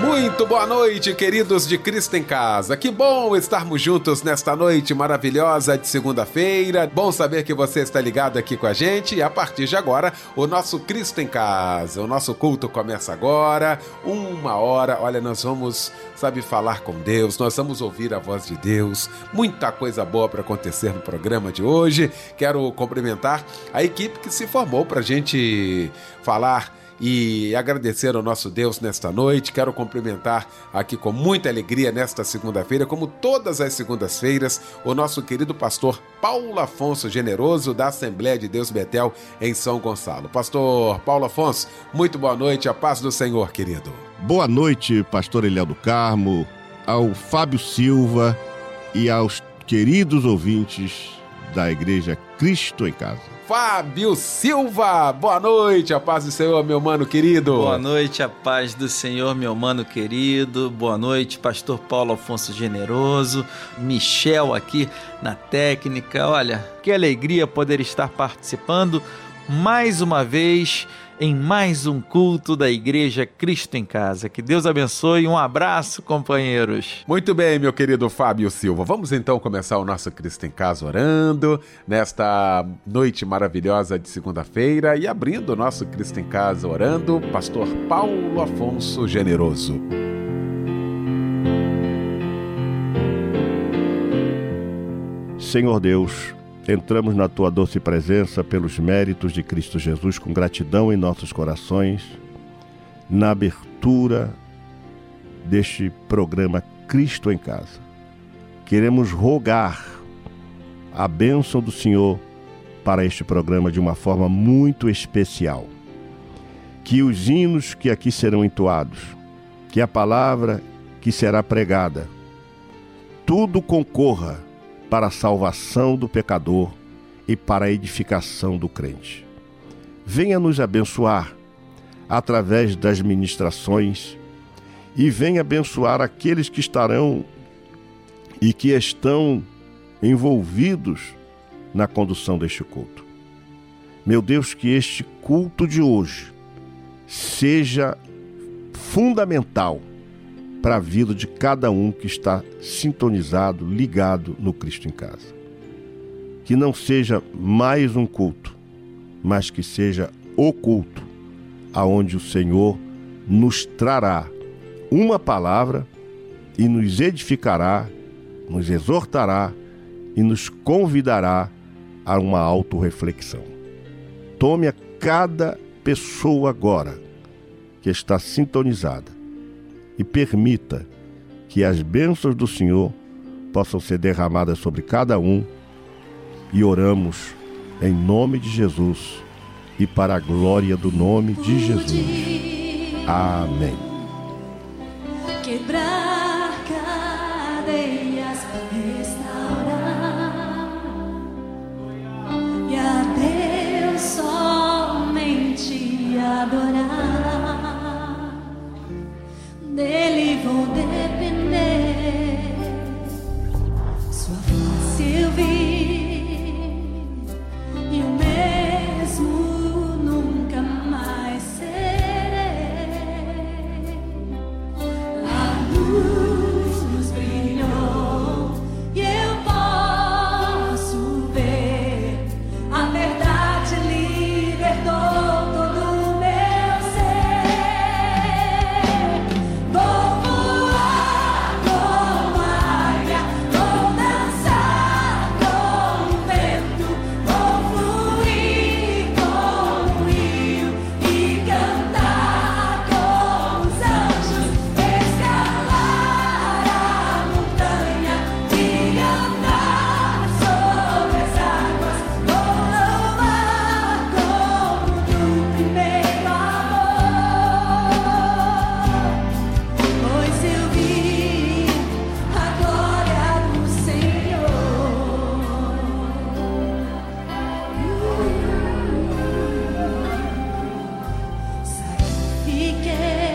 Muito boa noite, queridos de Cristo em Casa. Que bom estarmos juntos nesta noite maravilhosa de segunda-feira. Bom saber que você está ligado aqui com a gente. E a partir de agora, o nosso Cristo em Casa. O nosso culto começa agora, uma hora. Olha, nós vamos, sabe, falar com Deus, nós vamos ouvir a voz de Deus. Muita coisa boa para acontecer no programa de hoje. Quero cumprimentar a equipe que se formou para a gente falar e agradecer ao nosso Deus nesta noite. Quero cumprimentar aqui com muita alegria nesta segunda-feira, como todas as segundas-feiras, o nosso querido pastor Paulo Afonso Generoso, da Assembleia de Deus Betel, em São Gonçalo. Pastor Paulo Afonso, muito boa noite, a paz do Senhor, querido. Boa noite, pastor Eliel do Carmo, ao Fábio Silva e aos queridos ouvintes da Igreja Cristo em Casa. Fábio Silva. Boa noite, a paz do Senhor, meu mano querido. Boa noite, a paz do Senhor, meu mano querido. Boa noite, pastor Paulo Afonso Generoso, Michel aqui na técnica. Olha, que alegria poder estar participando mais uma vez em mais um culto da Igreja Cristo em Casa. Que Deus abençoe. Um abraço, companheiros. Muito bem, meu querido Fábio Silva. Vamos então começar o nosso Cristo em Casa orando nesta noite maravilhosa de segunda-feira e abrindo o nosso Cristo em Casa orando, Pastor Paulo Afonso Generoso. Senhor Deus, Entramos na tua doce presença pelos méritos de Cristo Jesus com gratidão em nossos corações, na abertura deste programa Cristo em Casa. Queremos rogar a bênção do Senhor para este programa de uma forma muito especial. Que os hinos que aqui serão entoados, que a palavra que será pregada, tudo concorra para a salvação do pecador e para a edificação do crente. Venha nos abençoar através das ministrações e venha abençoar aqueles que estarão e que estão envolvidos na condução deste culto. Meu Deus, que este culto de hoje seja fundamental para a vida de cada um que está sintonizado, ligado no Cristo em Casa. Que não seja mais um culto, mas que seja o culto aonde o Senhor nos trará uma palavra e nos edificará, nos exortará e nos convidará a uma autorreflexão. Tome a cada pessoa agora que está sintonizada e permita que as bênçãos do Senhor possam ser derramadas sobre cada um e oramos em nome de Jesus e para a glória do nome de Jesus. Amém. Quebrar cadeias, restaurar e a Deus somente adorar dele vou depender. ser.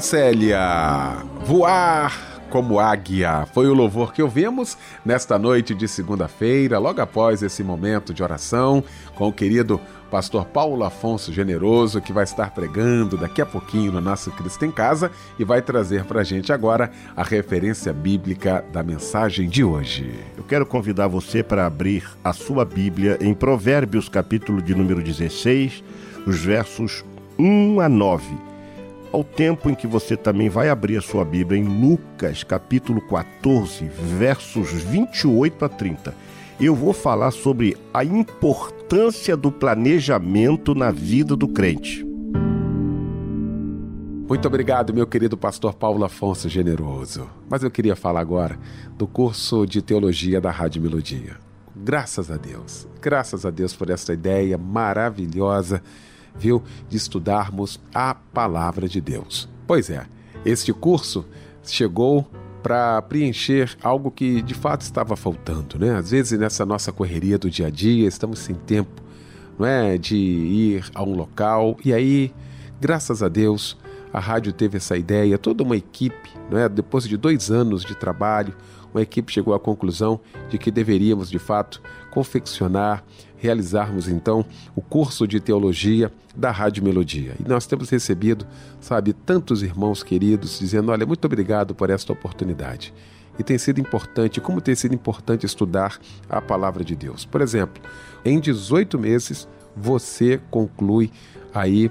Célia. Voar como águia. Foi o louvor que ouvimos nesta noite de segunda-feira, logo após esse momento de oração, com o querido pastor Paulo Afonso Generoso, que vai estar pregando daqui a pouquinho no nosso Cristo em Casa e vai trazer para a gente agora a referência bíblica da mensagem de hoje. Eu quero convidar você para abrir a sua Bíblia em Provérbios, capítulo de número 16, os versos 1 a 9 ao tempo em que você também vai abrir a sua Bíblia em Lucas, capítulo 14, versos 28 a 30. Eu vou falar sobre a importância do planejamento na vida do crente. Muito obrigado, meu querido pastor Paulo Afonso Generoso. Mas eu queria falar agora do curso de teologia da Rádio Melodia. Graças a Deus, graças a Deus por essa ideia maravilhosa viu, de estudarmos a palavra de Deus. Pois é, este curso chegou para preencher algo que de fato estava faltando, né? Às vezes nessa nossa correria do dia a dia, estamos sem tempo, não é, de ir a um local e aí, graças a Deus, a rádio teve essa ideia, toda uma equipe, não é? Depois de dois anos de trabalho, uma equipe chegou à conclusão de que deveríamos de fato confeccionar realizarmos então o curso de teologia da Rádio Melodia. E nós temos recebido, sabe, tantos irmãos queridos dizendo: olha, muito obrigado por esta oportunidade. E tem sido importante, como tem sido importante estudar a palavra de Deus. Por exemplo, em 18 meses você conclui aí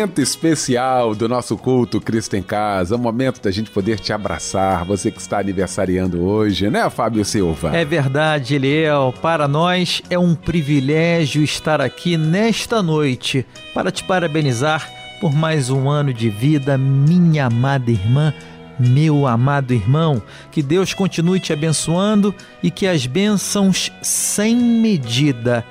momento especial do nosso culto Cristo em Casa, o momento da gente poder te abraçar, você que está aniversariando hoje, né, Fábio Silva? É verdade, Eliel. Para nós é um privilégio estar aqui nesta noite para te parabenizar por mais um ano de vida, minha amada irmã. Meu amado irmão, que Deus continue te abençoando e que as bênçãos sem medida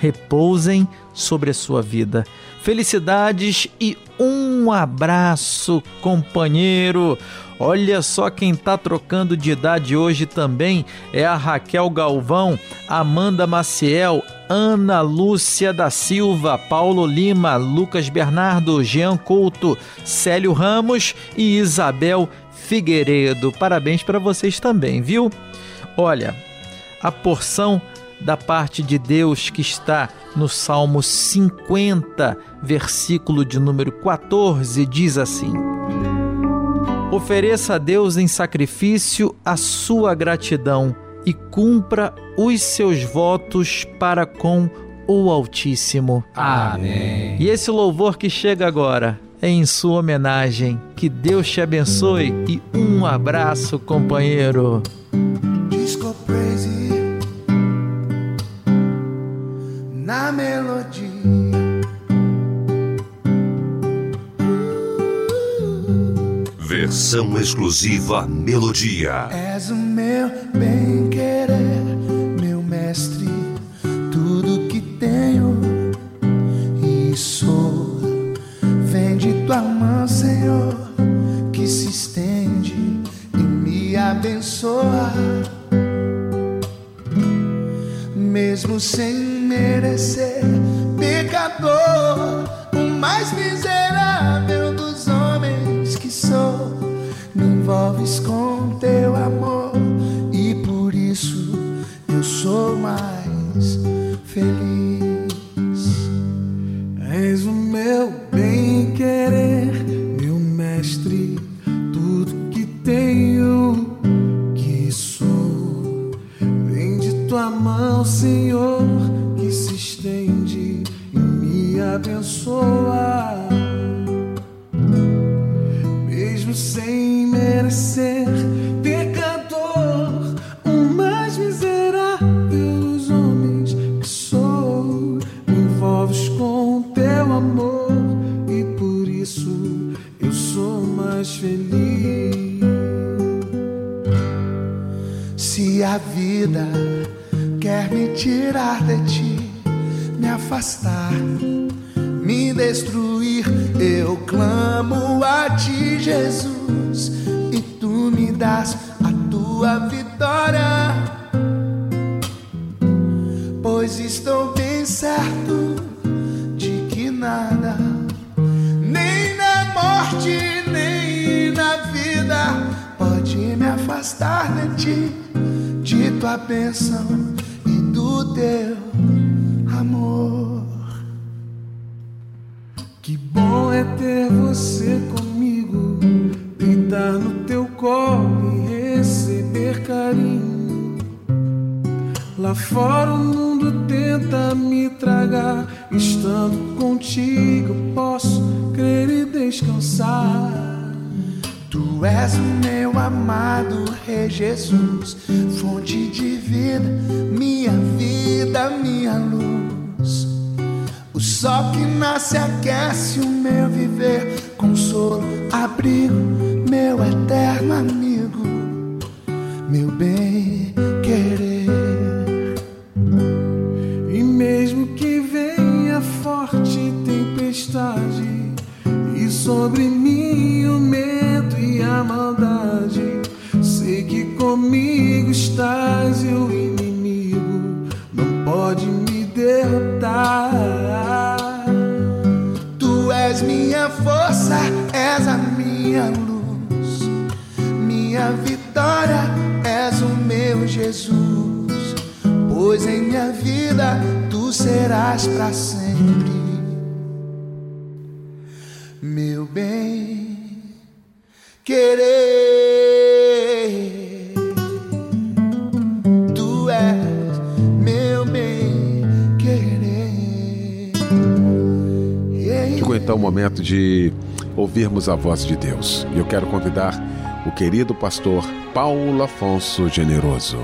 repousem sobre a sua vida. Felicidades e um abraço, companheiro. Olha só quem tá trocando de idade hoje também é a Raquel Galvão, Amanda Maciel, Ana Lúcia da Silva, Paulo Lima, Lucas Bernardo, Jean Couto, Célio Ramos e Isabel Figueiredo. Parabéns para vocês também, viu? Olha, a porção da parte de Deus que está no Salmo 50, versículo de número 14, diz assim: Ofereça a Deus em sacrifício a sua gratidão e cumpra os seus votos para com o Altíssimo. Amém. E esse louvor que chega agora é em sua homenagem. Que Deus te abençoe e um abraço, companheiro. Na melodia. Versão exclusiva Melodia. És o meu bem-querer, meu mestre, tudo que tenho e sou. Vem de tua mão, Senhor, que se estende e me abençoa. Mesmo sem merecer. Pecador, o mais miserável dos homens que sou. Me envolves com destruir, eu clamo a ti, Jesus, e tu me das a tua vitória. Pois estou bem certo de que nada, nem na morte, nem na vida, pode me afastar de ti, de tua bênção e do teu amor. É ter você comigo, deitar no teu colo e receber carinho. Lá fora o mundo tenta me tragar, estando contigo posso crer e descansar. Tu és o meu amado Rei Jesus, fonte de vida, minha vida, minha luz. Sol que nasce aquece o meu viver, consolo, abrigo, meu eterno amigo, meu bem querer. E mesmo que venha forte tempestade, e sobre mim o medo e a maldade, sei que comigo estás e o inimigo. Não pode me derrotar. Tu és minha força, és a minha luz, minha vitória, és o meu Jesus, pois em minha vida tu serás para sempre, meu bem querer. Então o momento de ouvirmos a voz de Deus. E eu quero convidar o querido pastor Paulo Afonso Generoso.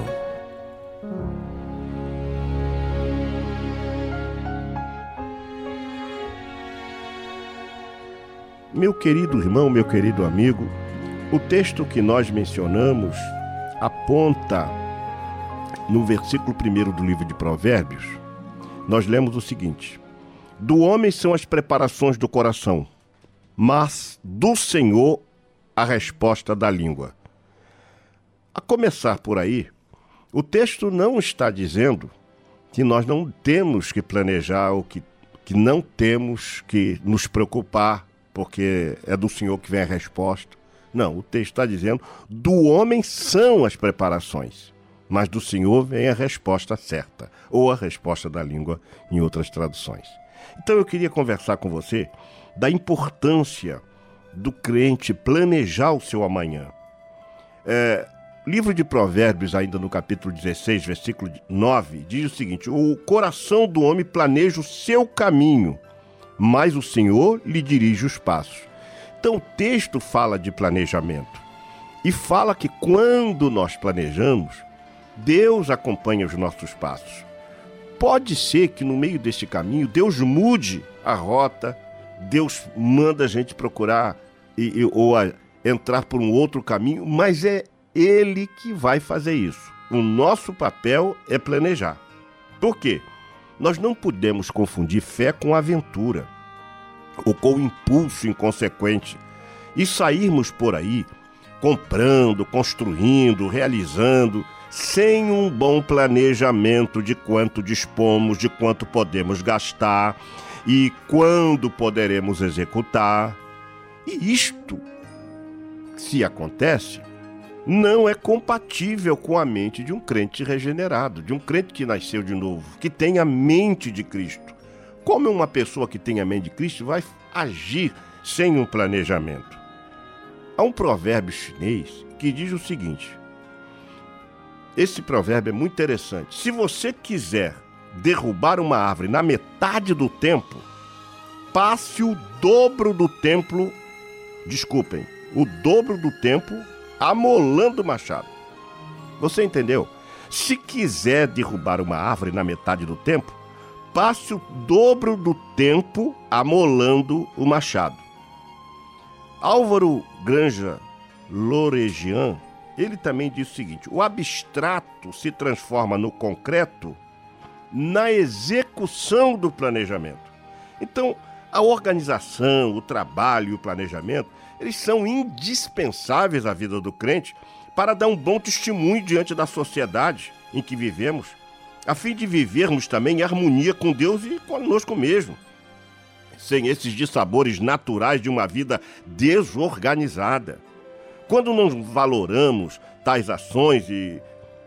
Meu querido irmão, meu querido amigo, o texto que nós mencionamos aponta no versículo 1 do livro de Provérbios. Nós lemos o seguinte: Do homem são as preparações do coração, mas do Senhor a resposta da língua. A começar por aí, o texto não está dizendo que nós não temos que planejar ou que, que não temos que nos preocupar, porque é do Senhor que vem a resposta. Não, o texto está dizendo: do homem são as preparações, mas do Senhor vem a resposta certa, ou a resposta da língua em outras traduções. Então eu queria conversar com você da importância do crente planejar o seu amanhã. É, livro de Provérbios, ainda no capítulo 16, versículo 9, diz o seguinte: O coração do homem planeja o seu caminho, mas o Senhor lhe dirige os passos. Então o texto fala de planejamento e fala que quando nós planejamos, Deus acompanha os nossos passos. Pode ser que no meio deste caminho Deus mude a rota, Deus manda a gente procurar e, e- ou a- entrar por um outro caminho, mas é Ele que vai fazer isso. O nosso papel é planejar. Por quê? Nós não podemos confundir fé com aventura ou com impulso inconsequente e sairmos por aí comprando, construindo, realizando, sem um bom planejamento de quanto dispomos, de quanto podemos gastar e quando poderemos executar. E isto, se acontece, não é compatível com a mente de um crente regenerado, de um crente que nasceu de novo, que tem a mente de Cristo. como uma pessoa que tem a mente de Cristo vai agir sem um planejamento? Há um provérbio chinês que diz o seguinte: esse provérbio é muito interessante. Se você quiser derrubar uma árvore na metade do tempo, passe o dobro do tempo, desculpem, o dobro do tempo amolando o machado. Você entendeu? Se quiser derrubar uma árvore na metade do tempo, passe o dobro do tempo amolando o machado. Álvaro Granja Loregian ele também diz o seguinte: o abstrato se transforma no concreto na execução do planejamento. Então, a organização, o trabalho e o planejamento, eles são indispensáveis à vida do crente para dar um bom testemunho diante da sociedade em que vivemos, a fim de vivermos também em harmonia com Deus e conosco mesmo, sem esses dissabores naturais de uma vida desorganizada. Quando não valoramos tais ações e,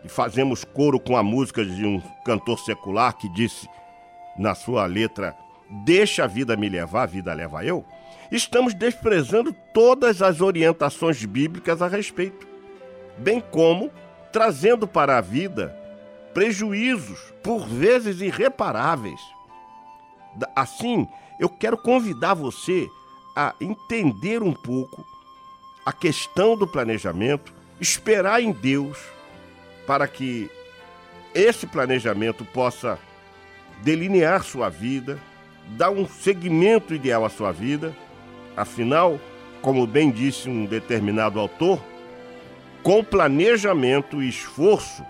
e fazemos coro com a música de um cantor secular que disse na sua letra: Deixa a vida me levar, a vida leva eu, estamos desprezando todas as orientações bíblicas a respeito, bem como trazendo para a vida prejuízos, por vezes irreparáveis. Assim, eu quero convidar você a entender um pouco a questão do planejamento, esperar em Deus para que esse planejamento possa delinear sua vida, dar um segmento ideal à sua vida. Afinal, como bem disse um determinado autor, com planejamento e esforço,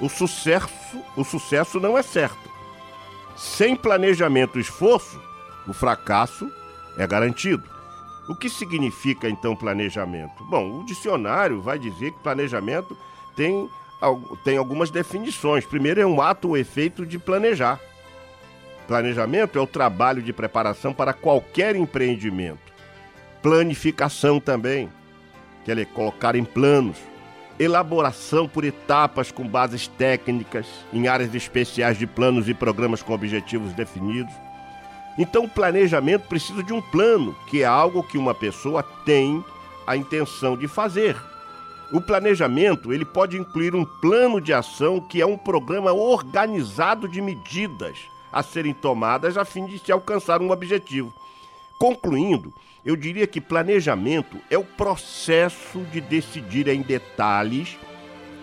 o sucesso, o sucesso não é certo. Sem planejamento e esforço, o fracasso é garantido. O que significa então planejamento? Bom, o dicionário vai dizer que planejamento tem, tem algumas definições. Primeiro, é um ato ou efeito de planejar. Planejamento é o trabalho de preparação para qualquer empreendimento. Planificação também, que é colocar em planos. Elaboração por etapas com bases técnicas em áreas especiais de planos e programas com objetivos definidos então, o planejamento precisa de um plano, que é algo que uma pessoa tem a intenção de fazer. O planejamento, ele pode incluir um plano de ação que é um programa organizado de medidas a serem tomadas a fim de se alcançar um objetivo. Concluindo, eu diria que planejamento é o processo de decidir em detalhes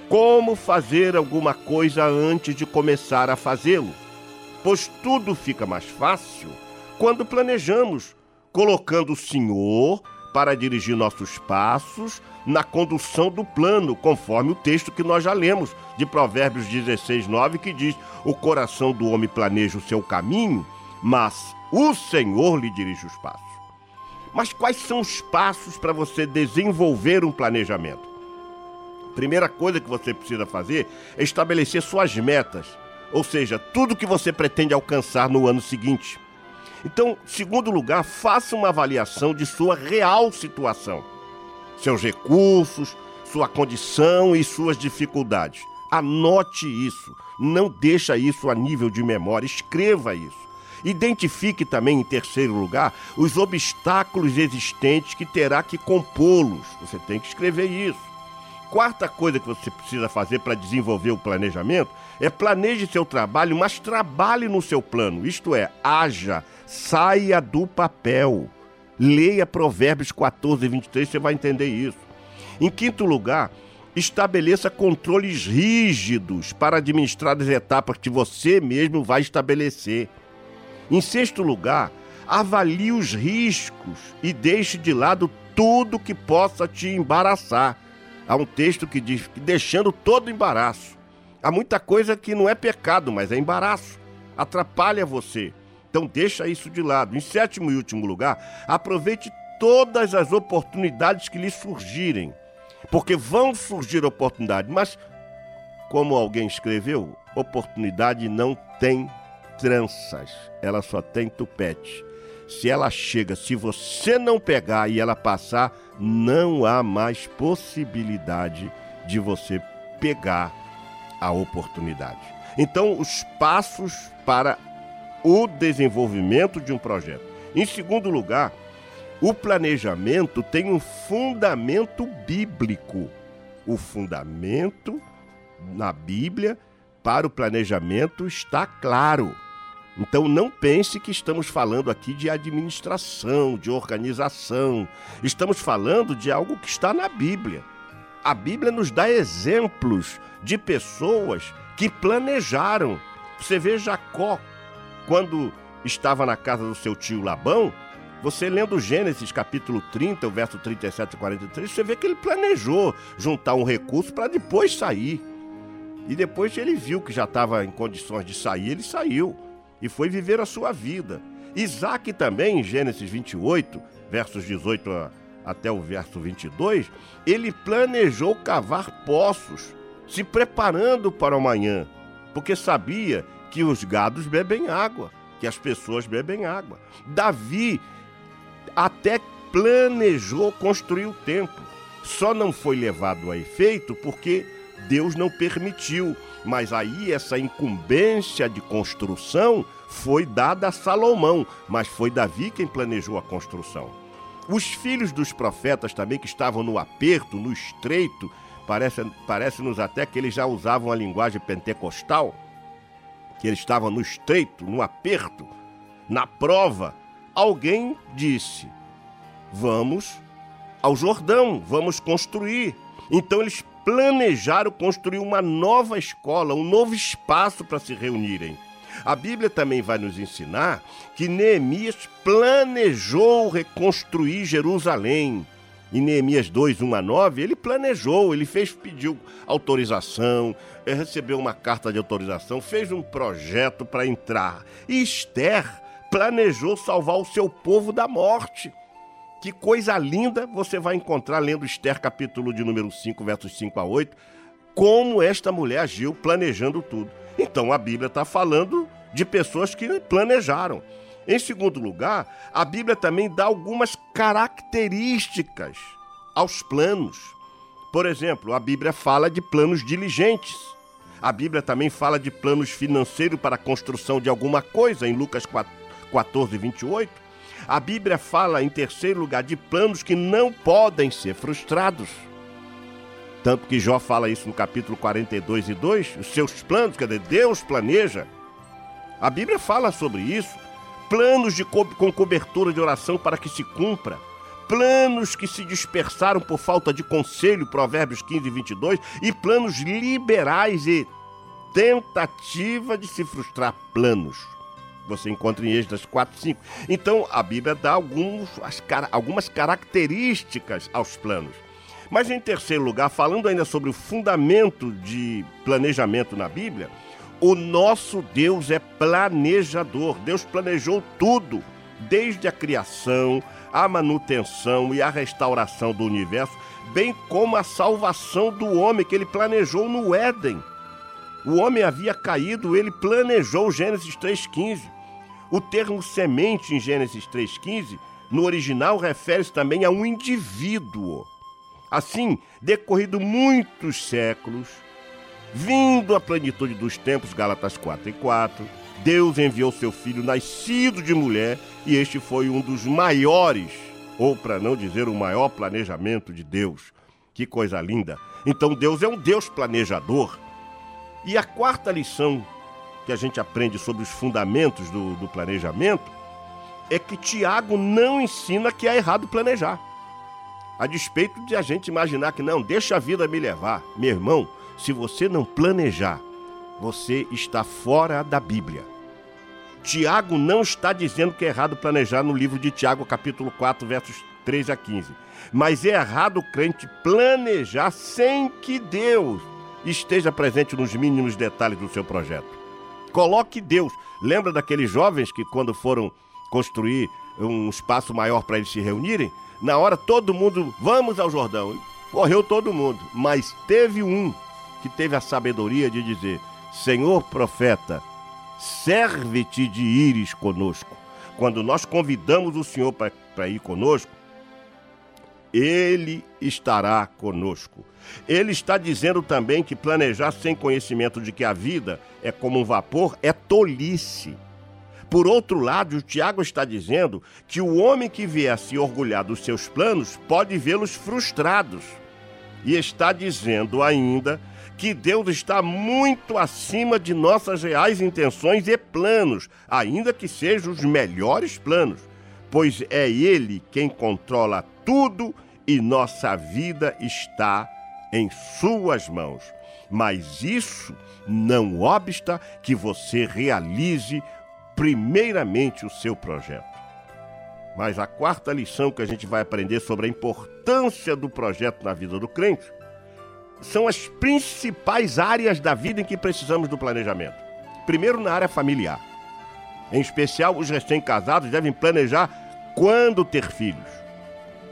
como fazer alguma coisa antes de começar a fazê-lo, pois tudo fica mais fácil quando planejamos, colocando o Senhor para dirigir nossos passos na condução do plano, conforme o texto que nós já lemos de Provérbios 16, 9, que diz: O coração do homem planeja o seu caminho, mas o Senhor lhe dirige os passos. Mas quais são os passos para você desenvolver um planejamento? Primeira coisa que você precisa fazer é estabelecer suas metas, ou seja, tudo que você pretende alcançar no ano seguinte. Então, segundo lugar, faça uma avaliação de sua real situação, seus recursos, sua condição e suas dificuldades. Anote isso, não deixa isso a nível de memória, escreva isso. Identifique também, em terceiro lugar, os obstáculos existentes que terá que compô-los. Você tem que escrever isso. Quarta coisa que você precisa fazer para desenvolver o planejamento é planeje seu trabalho, mas trabalhe no seu plano. Isto é, haja, Saia do papel. Leia Provérbios 14 e 23, você vai entender isso. Em quinto lugar, estabeleça controles rígidos para administrar as etapas que você mesmo vai estabelecer. Em sexto lugar, avalie os riscos e deixe de lado tudo que possa te embaraçar. Há um texto que diz que deixando todo embaraço. Há muita coisa que não é pecado, mas é embaraço. Atrapalha você. Então deixa isso de lado. Em sétimo e último lugar, aproveite todas as oportunidades que lhe surgirem. Porque vão surgir oportunidades, mas como alguém escreveu, oportunidade não tem tranças, ela só tem tupete. Se ela chega, se você não pegar e ela passar, não há mais possibilidade de você pegar a oportunidade. Então, os passos para o desenvolvimento de um projeto. Em segundo lugar, o planejamento tem um fundamento bíblico. O fundamento na Bíblia para o planejamento está claro. Então não pense que estamos falando aqui de administração, de organização. Estamos falando de algo que está na Bíblia. A Bíblia nos dá exemplos de pessoas que planejaram. Você vê Jacó, quando estava na casa do seu tio Labão, você lendo Gênesis capítulo 30, o verso 37 e 43, você vê que ele planejou juntar um recurso para depois sair. E depois ele viu que já estava em condições de sair, ele saiu e foi viver a sua vida. Isaac também, em Gênesis 28, versos 18 a, até o verso 22, ele planejou cavar poços, se preparando para o amanhã, porque sabia que os gados bebem água, que as pessoas bebem água. Davi até planejou construir o templo, só não foi levado a efeito porque Deus não permitiu. Mas aí essa incumbência de construção foi dada a Salomão, mas foi Davi quem planejou a construção. Os filhos dos profetas também que estavam no aperto, no estreito, parece-nos parece até que eles já usavam a linguagem pentecostal, que eles estavam no estreito, no aperto, na prova. Alguém disse: Vamos ao Jordão, vamos construir. Então eles planejaram construir uma nova escola, um novo espaço para se reunirem. A Bíblia também vai nos ensinar que Neemias planejou reconstruir Jerusalém. Em Neemias 2, 1 a 9, ele planejou, ele fez, pediu autorização, eh, recebeu uma carta de autorização, fez um projeto para entrar. E Esther planejou salvar o seu povo da morte. Que coisa linda você vai encontrar lendo Esther, capítulo de número 5, versos 5 a 8, como esta mulher agiu planejando tudo. Então a Bíblia está falando de pessoas que planejaram. Em segundo lugar, a Bíblia também dá algumas características aos planos. Por exemplo, a Bíblia fala de planos diligentes. A Bíblia também fala de planos financeiros para a construção de alguma coisa, em Lucas 14, 28. A Bíblia fala, em terceiro lugar, de planos que não podem ser frustrados. Tanto que Jó fala isso no capítulo 42 e 2, os seus planos, quer dizer, Deus planeja. A Bíblia fala sobre isso. Planos de co com cobertura de oração para que se cumpra. Planos que se dispersaram por falta de conselho, Provérbios 15 e 22. E planos liberais e tentativa de se frustrar planos você encontra em Êxodo 4, 5. Então, a Bíblia dá alguns, as, algumas características aos planos. Mas, em terceiro lugar, falando ainda sobre o fundamento de planejamento na Bíblia, o nosso Deus é planejador. Deus planejou tudo, desde a criação, a manutenção e a restauração do universo, bem como a salvação do homem que ele planejou no Éden. O homem havia caído, ele planejou Gênesis 3,15. O termo semente em Gênesis 3,15, no original, refere-se também a um indivíduo. Assim, decorrido muitos séculos, vindo à plenitude dos tempos, Gálatas 4 e 4, Deus enviou seu filho nascido de mulher, e este foi um dos maiores, ou para não dizer o maior planejamento de Deus. Que coisa linda! Então Deus é um Deus planejador. E a quarta lição que a gente aprende sobre os fundamentos do, do planejamento é que Tiago não ensina que é errado planejar. A despeito de a gente imaginar que não, deixa a vida me levar. Meu irmão, se você não planejar, você está fora da Bíblia. Tiago não está dizendo que é errado planejar no livro de Tiago, capítulo 4, versos 3 a 15. Mas é errado o crente planejar sem que Deus esteja presente nos mínimos detalhes do seu projeto. Coloque Deus. Lembra daqueles jovens que, quando foram construir um espaço maior para eles se reunirem, na hora todo mundo, vamos ao Jordão. Correu todo mundo, mas teve um que teve a sabedoria de dizer: Senhor profeta, serve-te de ires conosco. Quando nós convidamos o Senhor para ir conosco, ele estará conosco. Ele está dizendo também que planejar sem conhecimento de que a vida é como um vapor é tolice. Por outro lado, o Tiago está dizendo que o homem que vier se orgulhar dos seus planos pode vê-los frustrados. E está dizendo ainda que Deus está muito acima de nossas reais intenções e planos, ainda que sejam os melhores planos, pois é Ele quem controla tudo e nossa vida está em Suas mãos. Mas isso não obsta que você realize primeiramente o seu projeto. Mas a quarta lição que a gente vai aprender sobre a importância do projeto na vida do crente são as principais áreas da vida em que precisamos do planejamento. Primeiro, na área familiar. Em especial, os recém-casados devem planejar quando ter filhos.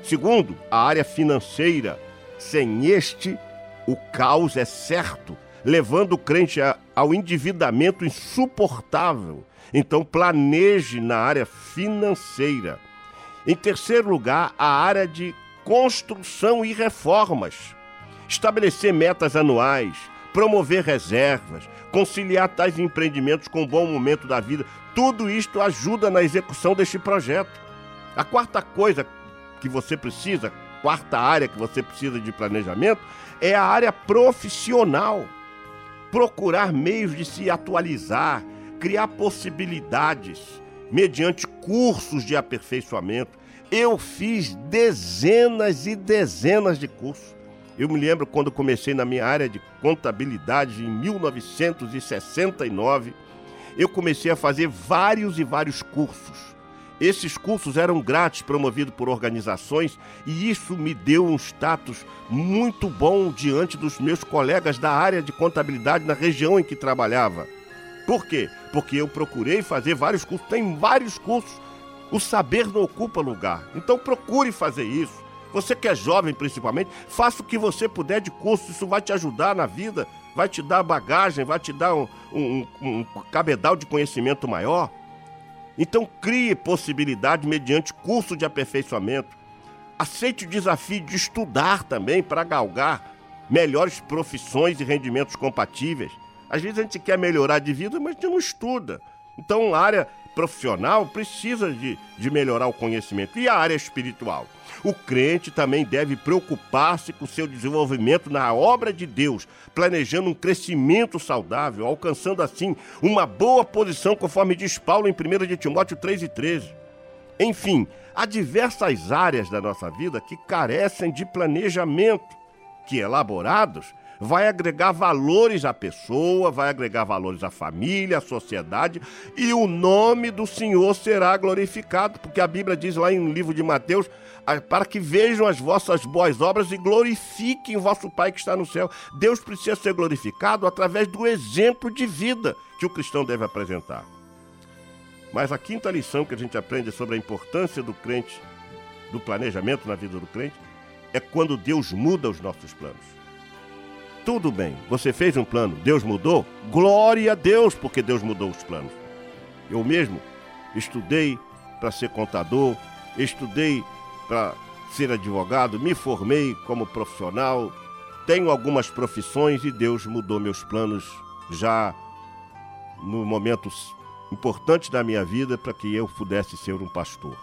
Segundo, a área financeira. Sem este, o caos é certo, levando o crente ao endividamento insuportável. Então, planeje na área financeira. Em terceiro lugar, a área de construção e reformas estabelecer metas anuais, promover reservas, conciliar tais empreendimentos com o bom momento da vida, tudo isto ajuda na execução deste projeto. A quarta coisa que você precisa, quarta área que você precisa de planejamento, é a área profissional. Procurar meios de se atualizar, criar possibilidades mediante cursos de aperfeiçoamento. Eu fiz dezenas e dezenas de cursos. Eu me lembro quando comecei na minha área de contabilidade em 1969, eu comecei a fazer vários e vários cursos. Esses cursos eram grátis, promovidos por organizações, e isso me deu um status muito bom diante dos meus colegas da área de contabilidade na região em que trabalhava. Por quê? Porque eu procurei fazer vários cursos, tem vários cursos. O saber não ocupa lugar. Então procure fazer isso. Você que é jovem principalmente, faça o que você puder de curso, isso vai te ajudar na vida, vai te dar bagagem, vai te dar um, um, um cabedal de conhecimento maior. Então crie possibilidade mediante curso de aperfeiçoamento. Aceite o desafio de estudar também para galgar melhores profissões e rendimentos compatíveis. Às vezes a gente quer melhorar de vida, mas a gente não estuda. Então a área profissional precisa de, de melhorar o conhecimento. E a área espiritual? O crente também deve preocupar-se com seu desenvolvimento na obra de Deus, planejando um crescimento saudável, alcançando assim uma boa posição, conforme diz Paulo em 1 de Timóteo 3 e 13. Enfim, há diversas áreas da nossa vida que carecem de planejamento, que elaborados vai agregar valores à pessoa, vai agregar valores à família, à sociedade, e o nome do Senhor será glorificado, porque a Bíblia diz lá no livro de Mateus, para que vejam as vossas boas obras e glorifiquem o vosso Pai que está no céu. Deus precisa ser glorificado através do exemplo de vida que o cristão deve apresentar. Mas a quinta lição que a gente aprende sobre a importância do crente, do planejamento na vida do crente, é quando Deus muda os nossos planos. Tudo bem, você fez um plano, Deus mudou? Glória a Deus, porque Deus mudou os planos. Eu mesmo estudei para ser contador, estudei para ser advogado, me formei como profissional, tenho algumas profissões e Deus mudou meus planos já no momento importante da minha vida para que eu pudesse ser um pastor.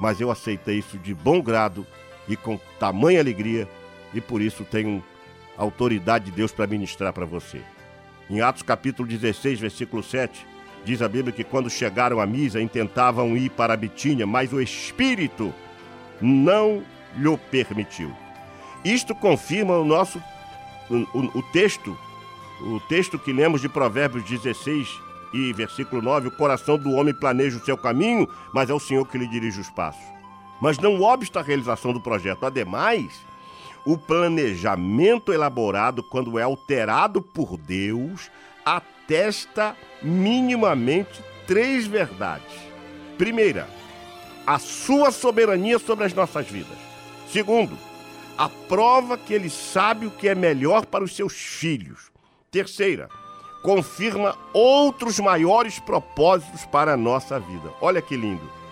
Mas eu aceitei isso de bom grado e com tamanha alegria e por isso tenho autoridade de Deus para ministrar para você. Em Atos capítulo 16, versículo 7, diz a Bíblia que quando chegaram a Misa, intentavam ir para a Bitínia, mas o Espírito não lhe permitiu. Isto confirma o nosso o, o, o texto, o texto que lemos de Provérbios 16 e versículo 9, o coração do homem planeja o seu caminho, mas é o Senhor que lhe dirige os passos. Mas não obsta a realização do projeto. Ademais, o planejamento elaborado, quando é alterado por Deus, atesta minimamente três verdades. Primeira, a sua soberania sobre as nossas vidas. Segundo, a prova que ele sabe o que é melhor para os seus filhos. Terceira, confirma outros maiores propósitos para a nossa vida. Olha que lindo.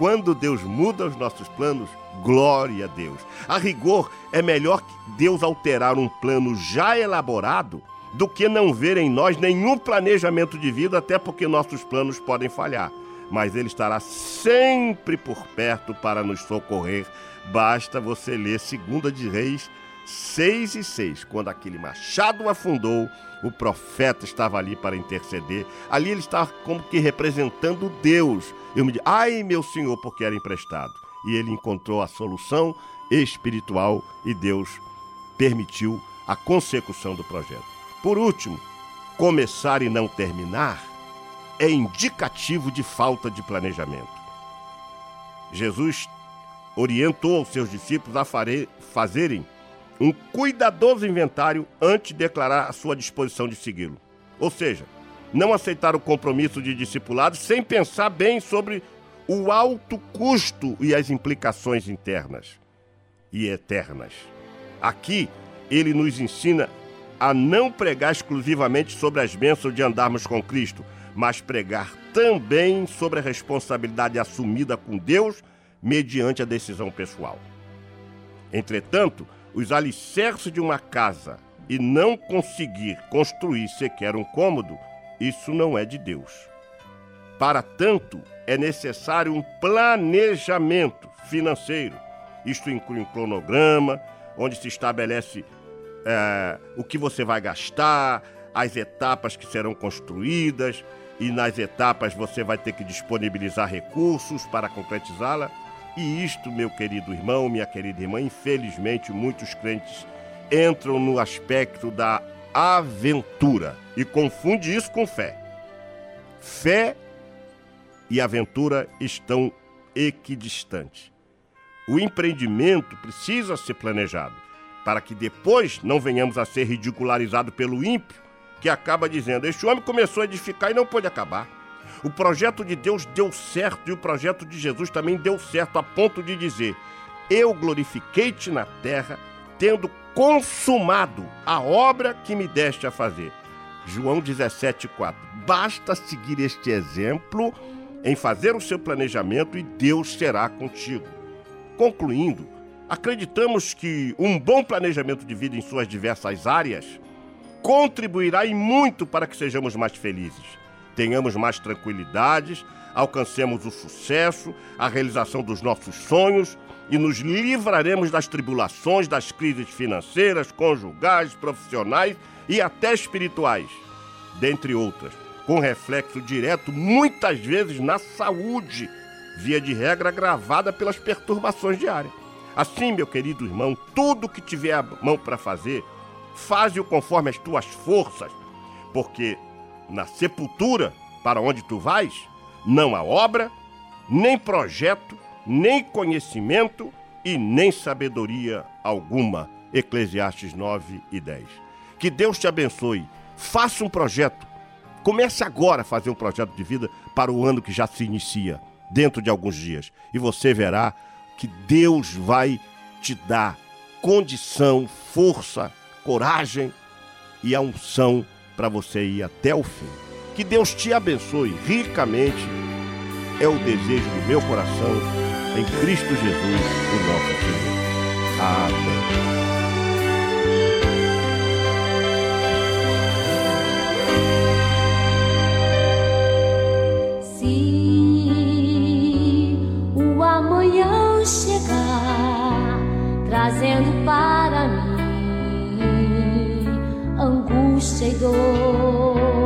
Quando Deus muda os nossos planos, Glória a Deus. A rigor, é melhor Deus alterar um plano já elaborado do que não ver em nós nenhum planejamento de vida, até porque nossos planos podem falhar. mas Ele estará sempre por perto para nos socorrer. Basta você ler 2 de Reis 6 e 6. Quando aquele machado afundou, o profeta estava ali para interceder. Ali ele estava como que representando Deus. Eu me disse, ai meu Senhor, porque era emprestado. E ele encontrou a solução espiritual e Deus permitiu a consecução do projeto. Por último, começar e não terminar é indicativo de falta de planejamento. Jesus orientou aos seus discípulos a fazerem um cuidadoso inventário antes de declarar a sua disposição de segui-lo. Ou seja, não aceitar o compromisso de discipulado sem pensar bem sobre o alto custo e as implicações internas e eternas. Aqui, ele nos ensina a não pregar exclusivamente sobre as bênçãos de andarmos com Cristo, mas pregar também sobre a responsabilidade assumida com Deus mediante a decisão pessoal. Entretanto, os alicerces de uma casa e não conseguir construir sequer um cômodo, isso não é de Deus. Para tanto, é necessário um planejamento financeiro. Isto inclui um cronograma, onde se estabelece é, o que você vai gastar, as etapas que serão construídas, e nas etapas você vai ter que disponibilizar recursos para concretizá-la. E isto, meu querido irmão, minha querida irmã, infelizmente muitos crentes entram no aspecto da aventura e confunde isso com fé. Fé e aventura estão equidistantes. O empreendimento precisa ser planejado para que depois não venhamos a ser ridicularizados pelo ímpio que acaba dizendo: Este homem começou a edificar e não pôde acabar. O projeto de Deus deu certo e o projeto de Jesus também deu certo, a ponto de dizer: Eu glorifiquei-te na terra, tendo consumado a obra que me deste a fazer. João 17,4. Basta seguir este exemplo em fazer o seu planejamento e Deus será contigo. Concluindo, acreditamos que um bom planejamento de vida em suas diversas áreas contribuirá em muito para que sejamos mais felizes tenhamos mais tranquilidades, alcancemos o sucesso, a realização dos nossos sonhos e nos livraremos das tribulações, das crises financeiras, conjugais, profissionais e até espirituais, dentre outras, com reflexo direto muitas vezes na saúde, via de regra gravada pelas perturbações diárias. Assim, meu querido irmão, tudo que tiver a mão para fazer, faze-o conforme as tuas forças, porque na sepultura para onde tu vais, não há obra, nem projeto, nem conhecimento e nem sabedoria alguma. Eclesiastes 9 e 10. Que Deus te abençoe. Faça um projeto. Comece agora a fazer um projeto de vida para o ano que já se inicia, dentro de alguns dias. E você verá que Deus vai te dar condição, força, coragem e a unção para você ir até o fim. Que Deus te abençoe ricamente. É o desejo do meu coração em Cristo Jesus, o nosso Senhor. Amém. Se o amanhã chegar, trazendo para mim angústia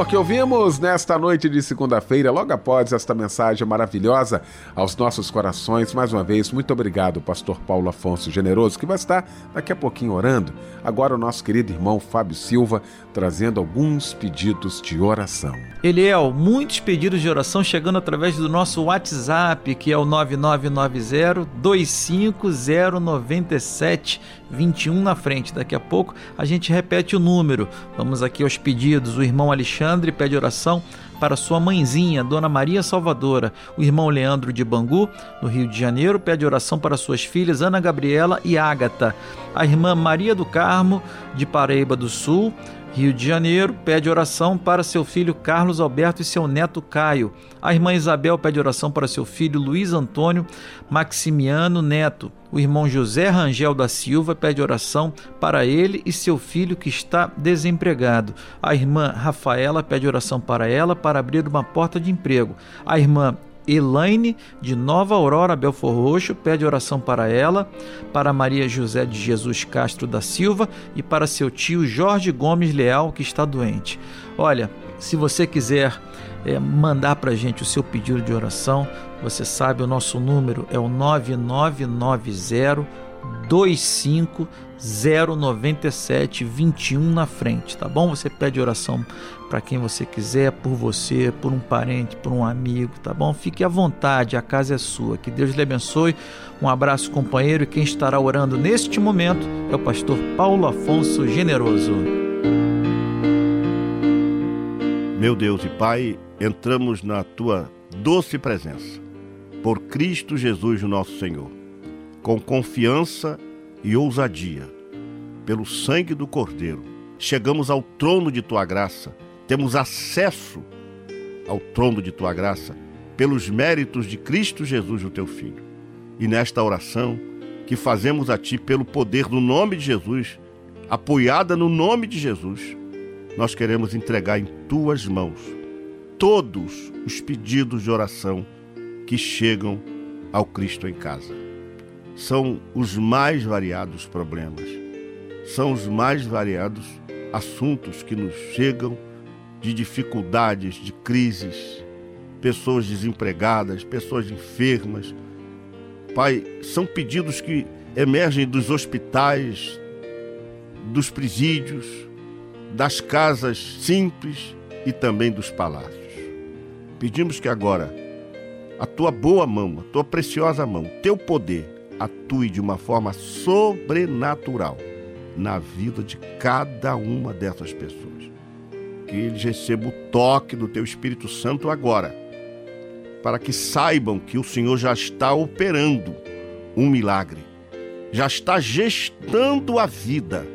louvor que ouvimos nesta noite de segunda-feira, logo após esta mensagem maravilhosa aos nossos corações. Mais uma vez, muito obrigado, Pastor Paulo Afonso Generoso, que vai estar daqui a pouquinho orando. Agora, o nosso querido irmão Fábio Silva trazendo alguns pedidos de oração. Eliel, muitos pedidos de oração chegando através do nosso WhatsApp, que é o 9990 25097 21 na frente. Daqui a pouco a gente repete o número. Vamos aqui aos pedidos. O irmão Alexandre pede oração para sua mãezinha, Dona Maria Salvadora. O irmão Leandro de Bangu, no Rio de Janeiro, pede oração para suas filhas Ana Gabriela e Ágata. A irmã Maria do Carmo, de Paraíba do Sul, Rio de Janeiro, pede oração para seu filho Carlos Alberto e seu neto Caio. A irmã Isabel pede oração para seu filho Luiz Antônio Maximiano Neto. O irmão José Rangel da Silva pede oração para ele e seu filho que está desempregado. A irmã Rafaela pede oração para ela para abrir uma porta de emprego. A irmã Elaine, de Nova Aurora, Belfor Roxo, pede oração para ela, para Maria José de Jesus Castro da Silva e para seu tio Jorge Gomes Leal, que está doente. Olha, se você quiser é, mandar para a gente o seu pedido de oração, você sabe, o nosso número é o 9990 25097 21 na frente, tá bom? Você pede oração para quem você quiser, por você, por um parente, por um amigo, tá bom? Fique à vontade, a casa é sua. Que Deus lhe abençoe. Um abraço, companheiro, e quem estará orando neste momento é o pastor Paulo Afonso Generoso. Meu Deus e Pai, entramos na tua doce presença, por Cristo Jesus, nosso Senhor, com confiança e ousadia, pelo sangue do Cordeiro. Chegamos ao trono de tua graça temos acesso ao trono de tua graça pelos méritos de Cristo Jesus, o teu Filho. E nesta oração que fazemos a ti pelo poder do nome de Jesus, apoiada no nome de Jesus, nós queremos entregar em tuas mãos todos os pedidos de oração que chegam ao Cristo em casa. São os mais variados problemas, são os mais variados assuntos que nos chegam de dificuldades, de crises, pessoas desempregadas, pessoas enfermas. Pai, são pedidos que emergem dos hospitais, dos presídios, das casas simples e também dos palácios. Pedimos que agora a tua boa mão, a tua preciosa mão, teu poder atue de uma forma sobrenatural na vida de cada uma dessas pessoas que eles recebam o toque do teu Espírito Santo agora, para que saibam que o Senhor já está operando um milagre, já está gestando a vida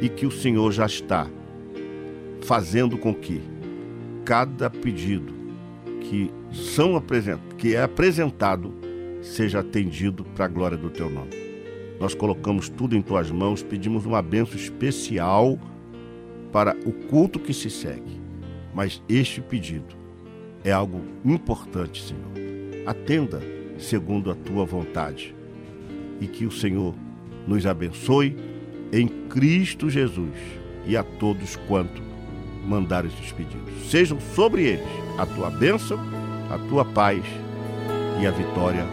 e que o Senhor já está fazendo com que cada pedido que são que é apresentado seja atendido para a glória do teu nome. Nós colocamos tudo em tuas mãos, pedimos uma benção especial para o culto que se segue. Mas este pedido é algo importante, Senhor. Atenda segundo a tua vontade e que o Senhor nos abençoe em Cristo Jesus e a todos quanto mandar esses pedidos. Sejam sobre eles a tua bênção, a tua paz e a vitória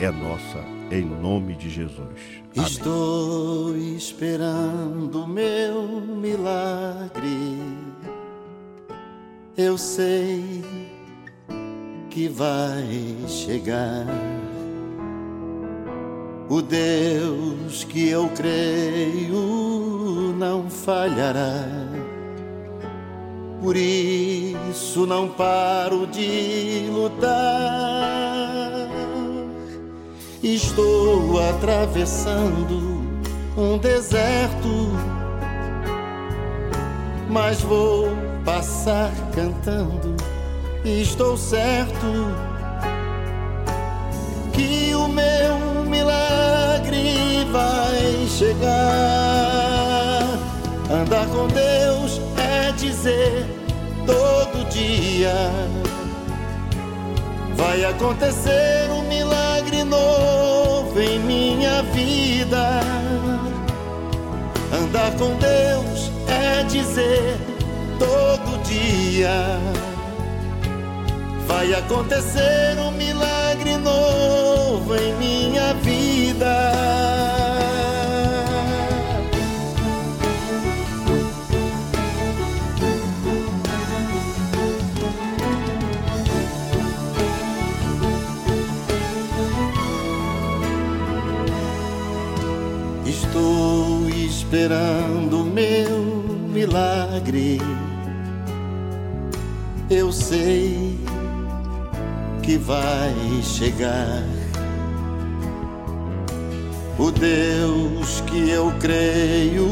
é nossa em nome de Jesus. Amém. Estou esperando meu milagre. Eu sei que vai chegar. O Deus que eu creio não falhará. Por isso não paro de lutar Estou atravessando um deserto, mas vou passar cantando. Estou certo que o meu chegar. Andar com Deus é dizer todo dia vai acontecer um milagre novo em minha vida. Andar com Deus é dizer todo dia vai acontecer um milagre novo em minha vida. Esperando o meu milagre. Eu sei que vai chegar. O Deus que eu creio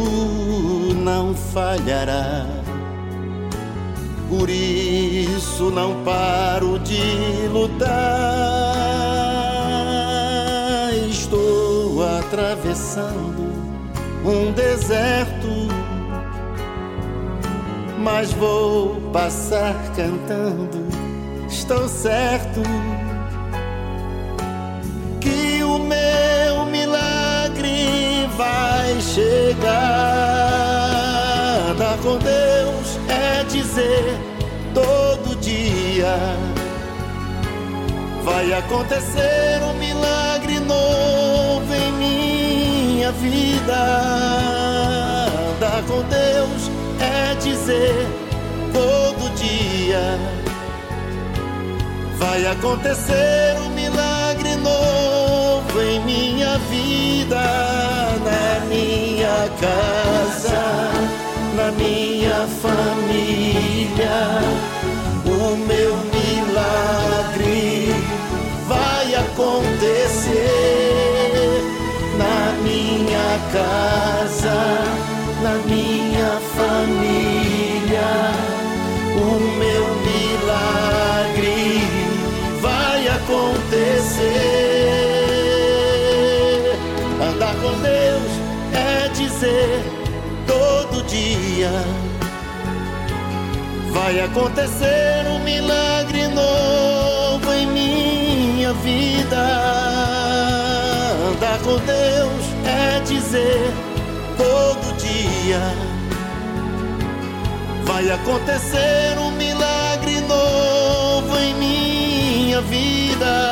não falhará. Por isso não paro de lutar. Estou atravessando um deserto, mas vou passar cantando. Estou certo que o meu milagre vai chegar. Andar com Deus é dizer todo dia. Vai acontecer um milagre minha vida. Andar com Deus é dizer todo dia vai acontecer um milagre novo em minha vida, na minha casa, na minha família. O meu milagre vai acontecer casa, na minha família. O meu milagre vai acontecer. Andar com Deus é dizer todo dia. Vai acontecer um milagre novo em minha vida. Andar com Deus dizer todo dia. Vai acontecer um milagre novo em minha vida,